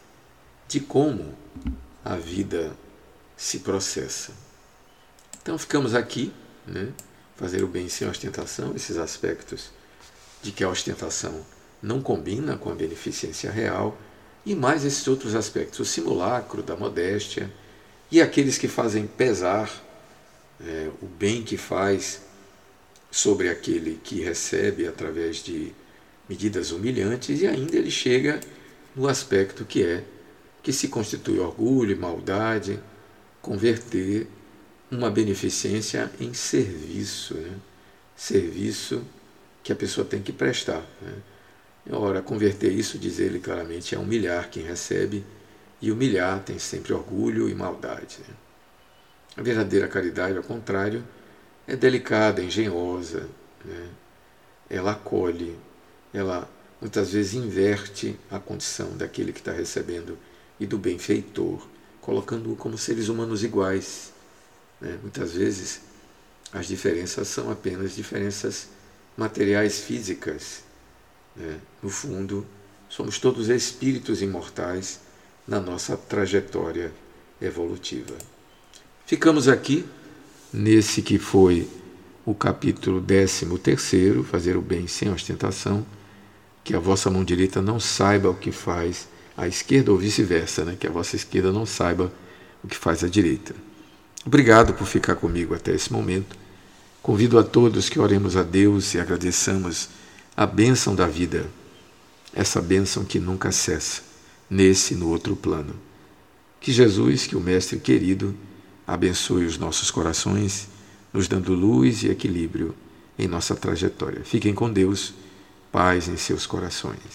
de como a vida se processa. Então ficamos aqui, né? fazer o bem sem ostentação, esses aspectos de que a ostentação não combina com a beneficência real, e mais esses outros aspectos, o simulacro da modéstia e aqueles que fazem pesar é, o bem que faz sobre aquele que recebe através de medidas humilhantes, e ainda ele chega no aspecto que é que se constitui orgulho maldade, converter uma beneficência em serviço, né? serviço que a pessoa tem que prestar. Né? Ora, converter isso, diz ele claramente, é humilhar quem recebe, e humilhar tem sempre orgulho e maldade. Né? A verdadeira caridade, ao contrário, é delicada, engenhosa, né? ela acolhe, ela muitas vezes inverte a condição daquele que está recebendo e do benfeitor, colocando-o como seres humanos iguais. Né? Muitas vezes as diferenças são apenas diferenças materiais físicas. Né? No fundo, somos todos espíritos imortais na nossa trajetória evolutiva. Ficamos aqui nesse que foi o capítulo 13, Fazer o Bem Sem Ostentação, que a vossa mão direita não saiba o que faz a esquerda ou vice-versa, né? que a vossa esquerda não saiba o que faz a direita. Obrigado por ficar comigo até esse momento. Convido a todos que oremos a Deus e agradeçamos a bênção da vida, essa bênção que nunca cessa, nesse e no outro plano. Que Jesus, que o Mestre querido, abençoe os nossos corações, nos dando luz e equilíbrio em nossa trajetória. Fiquem com Deus, paz em seus corações.